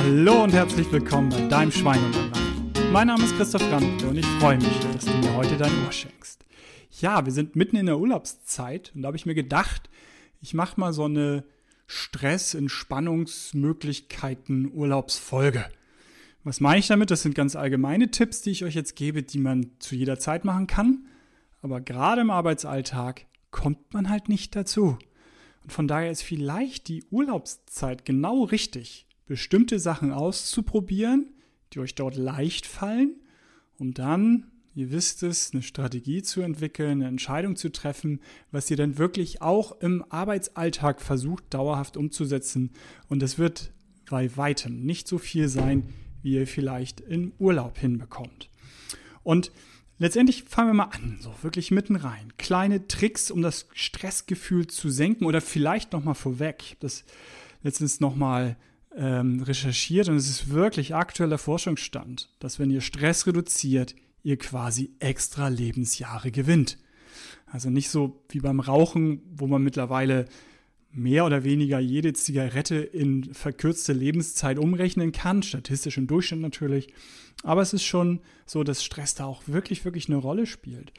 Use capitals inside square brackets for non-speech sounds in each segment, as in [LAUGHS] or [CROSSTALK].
Hallo und herzlich willkommen bei deinem Schwein und Land. Mein Name ist Christoph Brandt und ich freue mich, dass du mir heute dein Ohr schenkst. Ja, wir sind mitten in der Urlaubszeit und da habe ich mir gedacht, ich mache mal so eine Stress-Entspannungsmöglichkeiten Urlaubsfolge. Was meine ich damit? Das sind ganz allgemeine Tipps, die ich euch jetzt gebe, die man zu jeder Zeit machen kann. Aber gerade im Arbeitsalltag kommt man halt nicht dazu. Und von daher ist vielleicht die Urlaubszeit genau richtig, bestimmte Sachen auszuprobieren, die euch dort leicht fallen, um dann, ihr wisst es, eine Strategie zu entwickeln, eine Entscheidung zu treffen, was ihr dann wirklich auch im Arbeitsalltag versucht dauerhaft umzusetzen. Und es wird bei weitem nicht so viel sein, wie ihr vielleicht im Urlaub hinbekommt. Und Letztendlich fangen wir mal an, so wirklich mitten rein. Kleine Tricks, um das Stressgefühl zu senken oder vielleicht nochmal vorweg. Ich habe das letztens nochmal ähm, recherchiert und es ist wirklich aktueller Forschungsstand, dass wenn ihr Stress reduziert, ihr quasi extra Lebensjahre gewinnt. Also nicht so wie beim Rauchen, wo man mittlerweile mehr oder weniger jede Zigarette in verkürzte Lebenszeit umrechnen kann, statistisch im Durchschnitt natürlich. Aber es ist schon so, dass Stress da auch wirklich, wirklich eine Rolle spielt.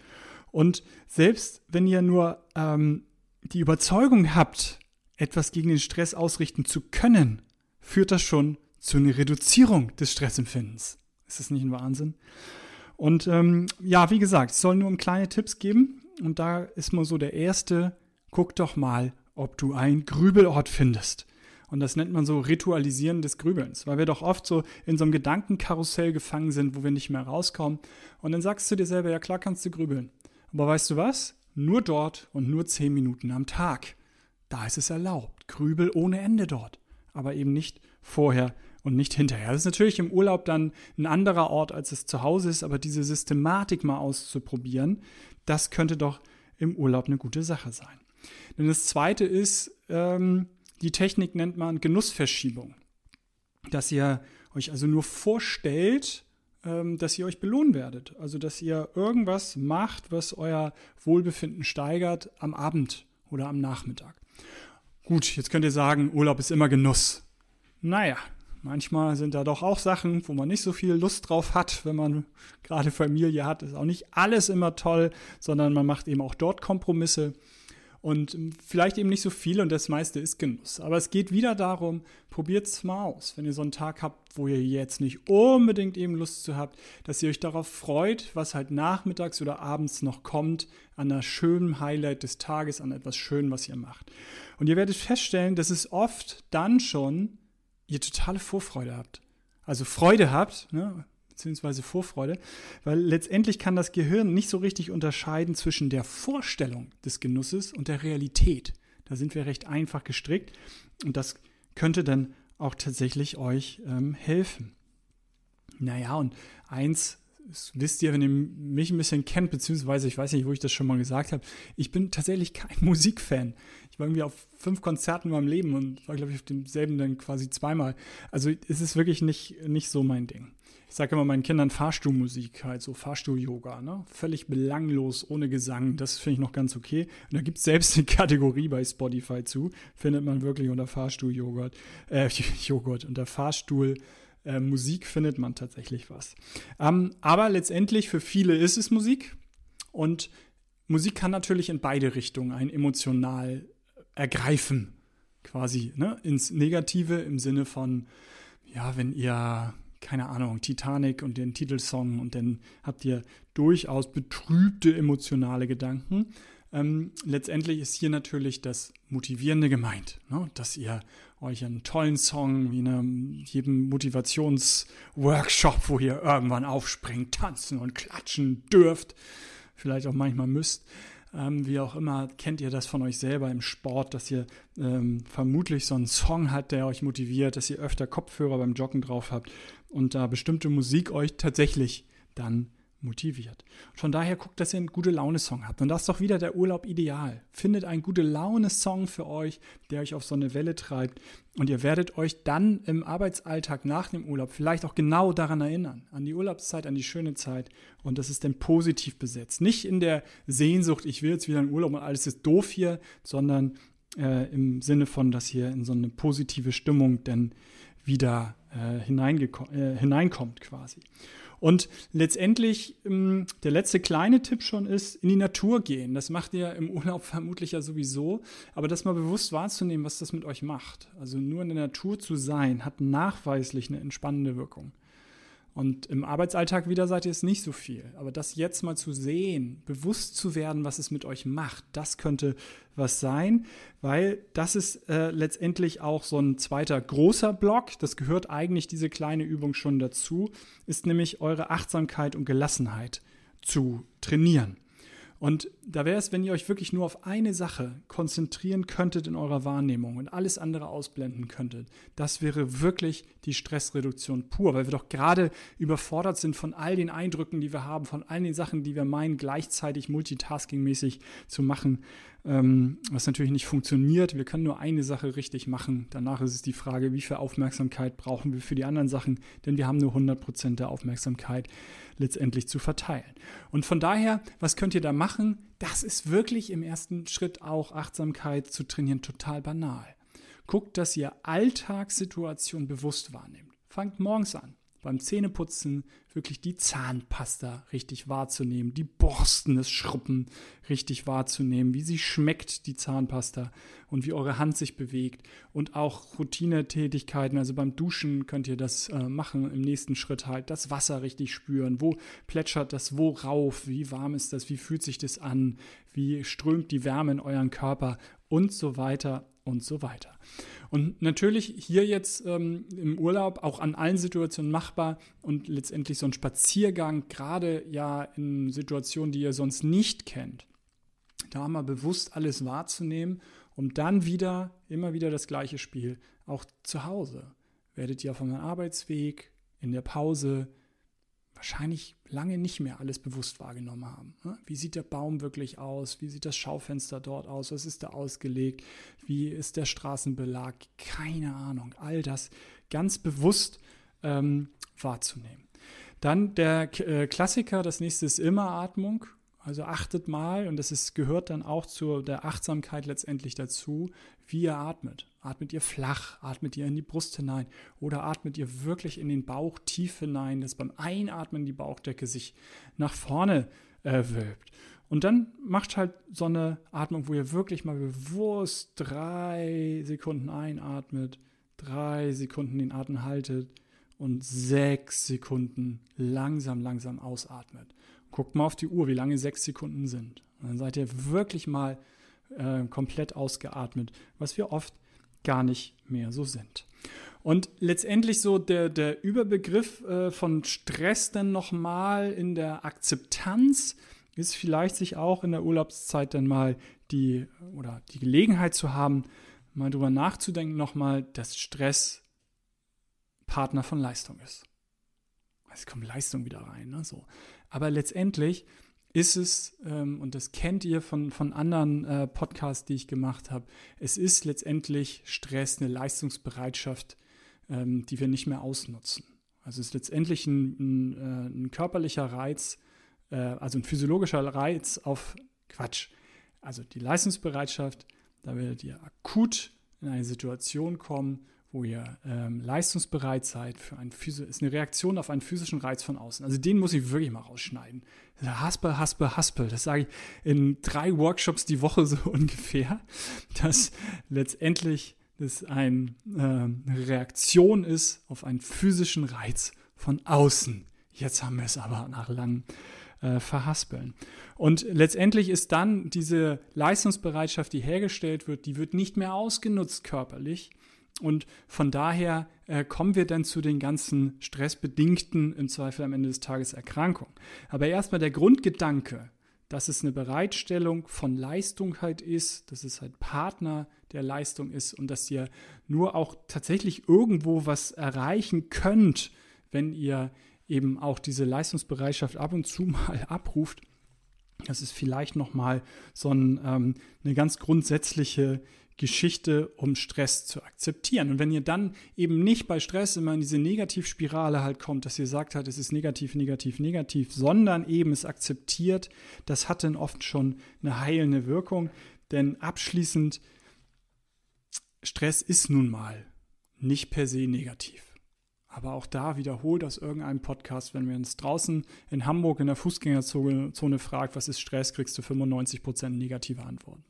Und selbst wenn ihr nur ähm, die Überzeugung habt, etwas gegen den Stress ausrichten zu können, führt das schon zu einer Reduzierung des Stressempfindens. Ist das nicht ein Wahnsinn? Und ähm, ja, wie gesagt, es soll nur um kleine Tipps geben. Und da ist mal so der erste, guck doch mal, ob du einen Grübelort findest. Und das nennt man so Ritualisieren des Grübelns, weil wir doch oft so in so einem Gedankenkarussell gefangen sind, wo wir nicht mehr rauskommen. Und dann sagst du dir selber, ja klar kannst du grübeln. Aber weißt du was? Nur dort und nur zehn Minuten am Tag. Da ist es erlaubt. Grübel ohne Ende dort. Aber eben nicht vorher und nicht hinterher. Das ist natürlich im Urlaub dann ein anderer Ort, als es zu Hause ist, aber diese Systematik mal auszuprobieren, das könnte doch im Urlaub eine gute Sache sein. Denn das zweite ist, ähm, die Technik nennt man Genussverschiebung. Dass ihr euch also nur vorstellt, ähm, dass ihr euch belohnen werdet. Also dass ihr irgendwas macht, was euer Wohlbefinden steigert am Abend oder am Nachmittag. Gut, jetzt könnt ihr sagen, Urlaub ist immer Genuss. Naja, manchmal sind da doch auch Sachen, wo man nicht so viel Lust drauf hat, wenn man gerade Familie hat. Ist auch nicht alles immer toll, sondern man macht eben auch dort Kompromisse. Und vielleicht eben nicht so viel und das meiste ist Genuss. Aber es geht wieder darum, probiert es mal aus. Wenn ihr so einen Tag habt, wo ihr jetzt nicht unbedingt eben Lust zu habt, dass ihr euch darauf freut, was halt nachmittags oder abends noch kommt, an einer schönen Highlight des Tages, an etwas Schönem, was ihr macht. Und ihr werdet feststellen, dass es oft dann schon ihr totale Vorfreude habt. Also Freude habt, ne? Beziehungsweise Vorfreude, weil letztendlich kann das Gehirn nicht so richtig unterscheiden zwischen der Vorstellung des Genusses und der Realität. Da sind wir recht einfach gestrickt und das könnte dann auch tatsächlich euch ähm, helfen. Naja, und eins das wisst ihr, wenn ihr mich ein bisschen kennt, beziehungsweise ich weiß nicht, wo ich das schon mal gesagt habe, ich bin tatsächlich kein [LAUGHS] Musikfan. War irgendwie auf fünf Konzerten in meinem Leben und war, glaube ich, auf demselben dann quasi zweimal. Also es ist wirklich nicht, nicht so mein Ding ich sage immer meinen Kindern Fahrstuhlmusik, halt so Fahrstuhl-Yoga, ne? Völlig belanglos, ohne Gesang. Das finde ich noch ganz okay. Und da gibt es selbst eine [LAUGHS] Kategorie bei Spotify zu. Findet man wirklich unter Fahrstuhl-Joghurt, äh, [LAUGHS] Joghurt, unter Fahrstuhl. Äh, Musik findet man tatsächlich was. Ähm, aber letztendlich für viele ist es Musik. Und Musik kann natürlich in beide Richtungen einen emotional ergreifen. Quasi, ne? Ins Negative im Sinne von, ja, wenn ihr keine Ahnung, Titanic und den Titelsong und dann habt ihr durchaus betrübte emotionale Gedanken. Ähm, letztendlich ist hier natürlich das Motivierende gemeint, ne? dass ihr euch einen tollen Song wie in jedem Motivationsworkshop, wo ihr irgendwann aufspringt, tanzen und klatschen dürft, vielleicht auch manchmal müsst, ähm, wie auch immer, kennt ihr das von euch selber im Sport, dass ihr ähm, vermutlich so einen Song habt, der euch motiviert, dass ihr öfter Kopfhörer beim Joggen drauf habt und da bestimmte Musik euch tatsächlich dann motiviert. Von daher guckt, dass ihr einen gute Laune-Song habt. Und das ist doch wieder der Urlaub ideal. Findet einen gute Laune-Song für euch, der euch auf so eine Welle treibt. Und ihr werdet euch dann im Arbeitsalltag nach dem Urlaub vielleicht auch genau daran erinnern. An die Urlaubszeit, an die schöne Zeit. Und das ist dann positiv besetzt. Nicht in der Sehnsucht, ich will jetzt wieder in Urlaub und alles ist doof hier, sondern äh, im Sinne von, dass ihr in so eine positive Stimmung denn wieder äh, äh, hineinkommt quasi. Und letztendlich ähm, der letzte kleine Tipp schon ist, in die Natur gehen. Das macht ihr im [LAUGHS] Urlaub vermutlich ja sowieso, aber das mal bewusst wahrzunehmen, was das mit euch macht. Also nur in der Natur zu sein, hat nachweislich eine entspannende Wirkung. Und im Arbeitsalltag wieder seid ihr es nicht so viel. Aber das jetzt mal zu sehen, bewusst zu werden, was es mit euch macht, das könnte was sein, weil das ist äh, letztendlich auch so ein zweiter großer Block. Das gehört eigentlich diese kleine Übung schon dazu, ist nämlich eure Achtsamkeit und Gelassenheit zu trainieren. Und da wäre es, wenn ihr euch wirklich nur auf eine Sache konzentrieren könntet in eurer Wahrnehmung und alles andere ausblenden könntet. Das wäre wirklich die Stressreduktion pur, weil wir doch gerade überfordert sind von all den Eindrücken, die wir haben, von all den Sachen, die wir meinen, gleichzeitig multitaskingmäßig zu machen ähm, was natürlich nicht funktioniert. Wir können nur eine Sache richtig machen. Danach ist es die Frage, wie viel Aufmerksamkeit brauchen wir für die anderen Sachen, denn wir haben nur 100% der Aufmerksamkeit letztendlich zu verteilen. Und von daher, was könnt ihr da machen? Das ist wirklich im ersten Schritt auch Achtsamkeit zu trainieren total banal. Guckt, dass ihr Alltagssituationen bewusst wahrnehmt. Fangt morgens an beim Zähneputzen wirklich die Zahnpasta richtig wahrzunehmen, die Borsten, das Schruppen richtig wahrzunehmen, wie sie schmeckt, die Zahnpasta und wie eure Hand sich bewegt und auch Routinetätigkeiten, also beim Duschen könnt ihr das äh, machen, im nächsten Schritt halt das Wasser richtig spüren, wo plätschert das? Wo rauf, wie warm ist das, wie fühlt sich das an, wie strömt die Wärme in euren Körper? Und so weiter und so weiter. Und natürlich hier jetzt ähm, im Urlaub auch an allen Situationen machbar und letztendlich so ein Spaziergang, gerade ja in Situationen, die ihr sonst nicht kennt, da mal bewusst alles wahrzunehmen, um dann wieder, immer wieder das gleiche Spiel, auch zu Hause. Werdet ihr auf eurem Arbeitsweg, in der Pause, wahrscheinlich lange nicht mehr alles bewusst wahrgenommen haben. Ne? Wie sieht der Baum wirklich aus? Wie sieht das Schaufenster dort aus? Was ist da ausgelegt? Wie ist der Straßenbelag? Keine Ahnung. All das ganz bewusst ähm, wahrzunehmen. Dann der äh, Klassiker, das nächste ist immer Atmung. Also achtet mal, und das ist, gehört dann auch zu der Achtsamkeit letztendlich dazu, wie ihr atmet. Atmet ihr flach, atmet ihr in die Brust hinein oder atmet ihr wirklich in den Bauch tief hinein, dass beim Einatmen die Bauchdecke sich nach vorne äh, wölbt. Und dann macht halt so eine Atmung, wo ihr wirklich mal bewusst drei Sekunden einatmet, drei Sekunden den Atem haltet und sechs Sekunden langsam, langsam ausatmet. Guckt mal auf die Uhr, wie lange sechs Sekunden sind. Und dann seid ihr wirklich mal äh, komplett ausgeatmet, was wir oft gar nicht mehr so sind. Und letztendlich so der, der Überbegriff äh, von Stress dann nochmal in der Akzeptanz ist vielleicht sich auch in der Urlaubszeit dann mal die oder die Gelegenheit zu haben, mal drüber nachzudenken nochmal, dass Stress Partner von Leistung ist. Es kommt Leistung wieder rein. Ne? So. Aber letztendlich ist es, ähm, und das kennt ihr von, von anderen äh, Podcasts, die ich gemacht habe, es ist letztendlich Stress, eine Leistungsbereitschaft, ähm, die wir nicht mehr ausnutzen. Also es ist letztendlich ein, ein, äh, ein körperlicher Reiz, äh, also ein physiologischer Reiz auf Quatsch. Also die Leistungsbereitschaft, da werdet ihr akut in eine Situation kommen, wo ihr ähm, leistungsbereit seid für ein Physio ist eine Reaktion auf einen physischen Reiz von außen. Also den muss ich wirklich mal rausschneiden. Haspel, haspel, haspel. Das sage ich in drei Workshops die Woche so [LAUGHS] ungefähr, dass letztendlich das ein, äh, eine Reaktion ist auf einen physischen Reiz von außen. Jetzt haben wir es aber nach langem äh, Verhaspeln. Und letztendlich ist dann diese Leistungsbereitschaft, die hergestellt wird, die wird nicht mehr ausgenutzt körperlich, und von daher äh, kommen wir dann zu den ganzen stressbedingten, im Zweifel am Ende des Tages, Erkrankungen. Aber erstmal der Grundgedanke, dass es eine Bereitstellung von Leistung halt ist, dass es halt Partner der Leistung ist und dass ihr nur auch tatsächlich irgendwo was erreichen könnt, wenn ihr eben auch diese Leistungsbereitschaft ab und zu [LAUGHS] mal abruft. Das ist vielleicht nochmal so ein, ähm, eine ganz grundsätzliche Geschichte, um Stress zu akzeptieren. Und wenn ihr dann eben nicht bei Stress immer in diese Negativspirale halt kommt, dass ihr sagt halt, es ist negativ, negativ, negativ, sondern eben es akzeptiert, das hat dann oft schon eine heilende Wirkung. Denn abschließend, Stress ist nun mal nicht per se negativ. Aber auch da wiederholt aus irgendeinem Podcast, wenn wir uns draußen in Hamburg in der Fußgängerzone fragt, was ist Stress, kriegst du 95% negative Antworten.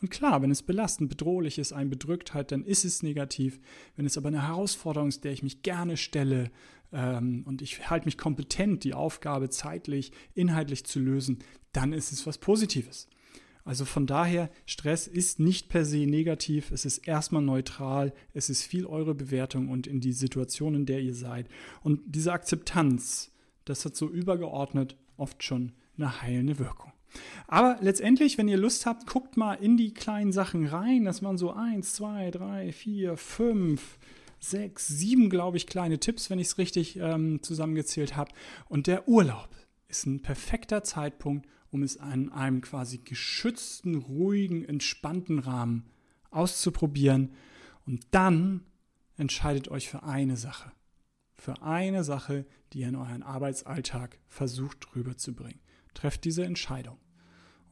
Und klar, wenn es belastend, bedrohlich ist, einen bedrückt hat, dann ist es negativ. Wenn es aber eine Herausforderung ist, der ich mich gerne stelle ähm, und ich halte mich kompetent, die Aufgabe zeitlich, inhaltlich zu lösen, dann ist es was Positives. Also von daher, Stress ist nicht per se negativ, es ist erstmal neutral, es ist viel eure Bewertung und in die Situation, in der ihr seid. Und diese Akzeptanz, das hat so übergeordnet oft schon eine heilende Wirkung. Aber letztendlich, wenn ihr Lust habt, guckt mal in die kleinen Sachen rein. Das waren so eins, zwei, drei, vier, fünf, sechs, sieben, glaube ich, kleine Tipps, wenn ich es richtig ähm, zusammengezählt habe. Und der Urlaub ist ein perfekter Zeitpunkt, um es in einem quasi geschützten, ruhigen, entspannten Rahmen auszuprobieren. Und dann entscheidet euch für eine Sache. Für eine Sache, die ihr in euren Arbeitsalltag versucht rüberzubringen. Trefft diese Entscheidung.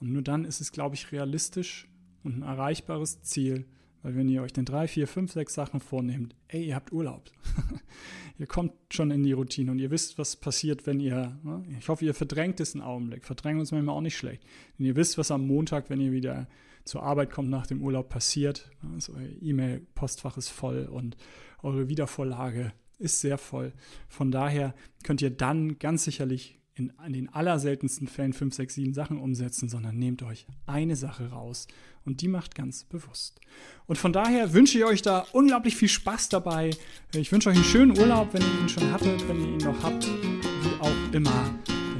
Und nur dann ist es, glaube ich, realistisch und ein erreichbares Ziel, weil wenn ihr euch dann drei, vier, fünf, sechs Sachen vornehmt, ey, ihr habt Urlaub. [LAUGHS] ihr kommt schon in die Routine und ihr wisst, was passiert, wenn ihr, ne? ich hoffe, ihr verdrängt es einen Augenblick. Verdrängen uns manchmal auch nicht schlecht. Denn ihr wisst, was am Montag, wenn ihr wieder zur Arbeit kommt nach dem Urlaub passiert. Also euer E-Mail-Postfach ist voll und eure Wiedervorlage ist sehr voll. Von daher könnt ihr dann ganz sicherlich in, in den allerseltensten Fällen 5, 6, 7 Sachen umsetzen, sondern nehmt euch eine Sache raus und die macht ganz bewusst. Und von daher wünsche ich euch da unglaublich viel Spaß dabei. Ich wünsche euch einen schönen Urlaub, wenn ihr ihn schon hattet, wenn ihr ihn noch habt, wie auch immer.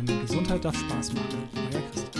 Denn Gesundheit darf Spaß machen. Euer Christian.